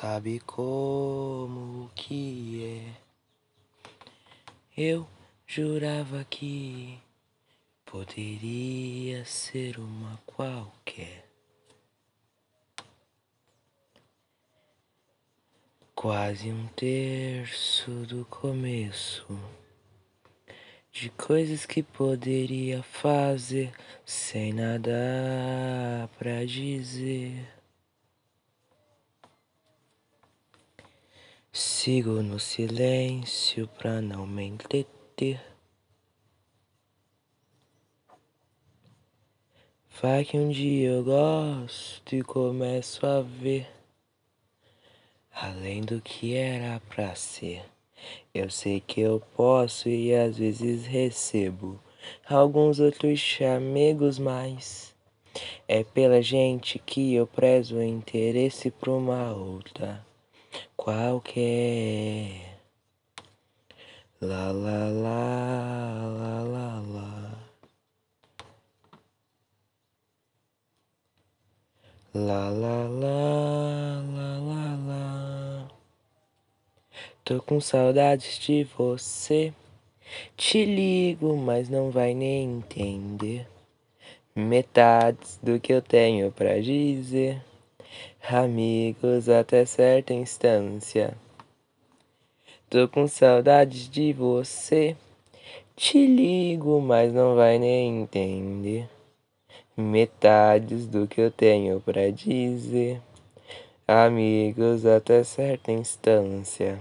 sabe como que é. Eu jurava que poderia ser uma qualquer. Quase um terço do começo de coisas que poderia fazer sem nada pra dizer. Sigo no silêncio pra não me entreter. Vai que um dia eu gosto e começo a ver além do que era pra ser. Eu sei que eu posso e às vezes recebo alguns outros chamegos mais. É pela gente que eu prezo o interesse pra uma outra qualquer. La la la la la la. La la la la la la. Tô com saudades de você. Te ligo, mas não vai nem entender metades do que eu tenho pra dizer amigos até certa instância. Tô com saudades de você. Te ligo, mas não vai nem entender metades do que eu tenho pra dizer. Amigos até certa instância.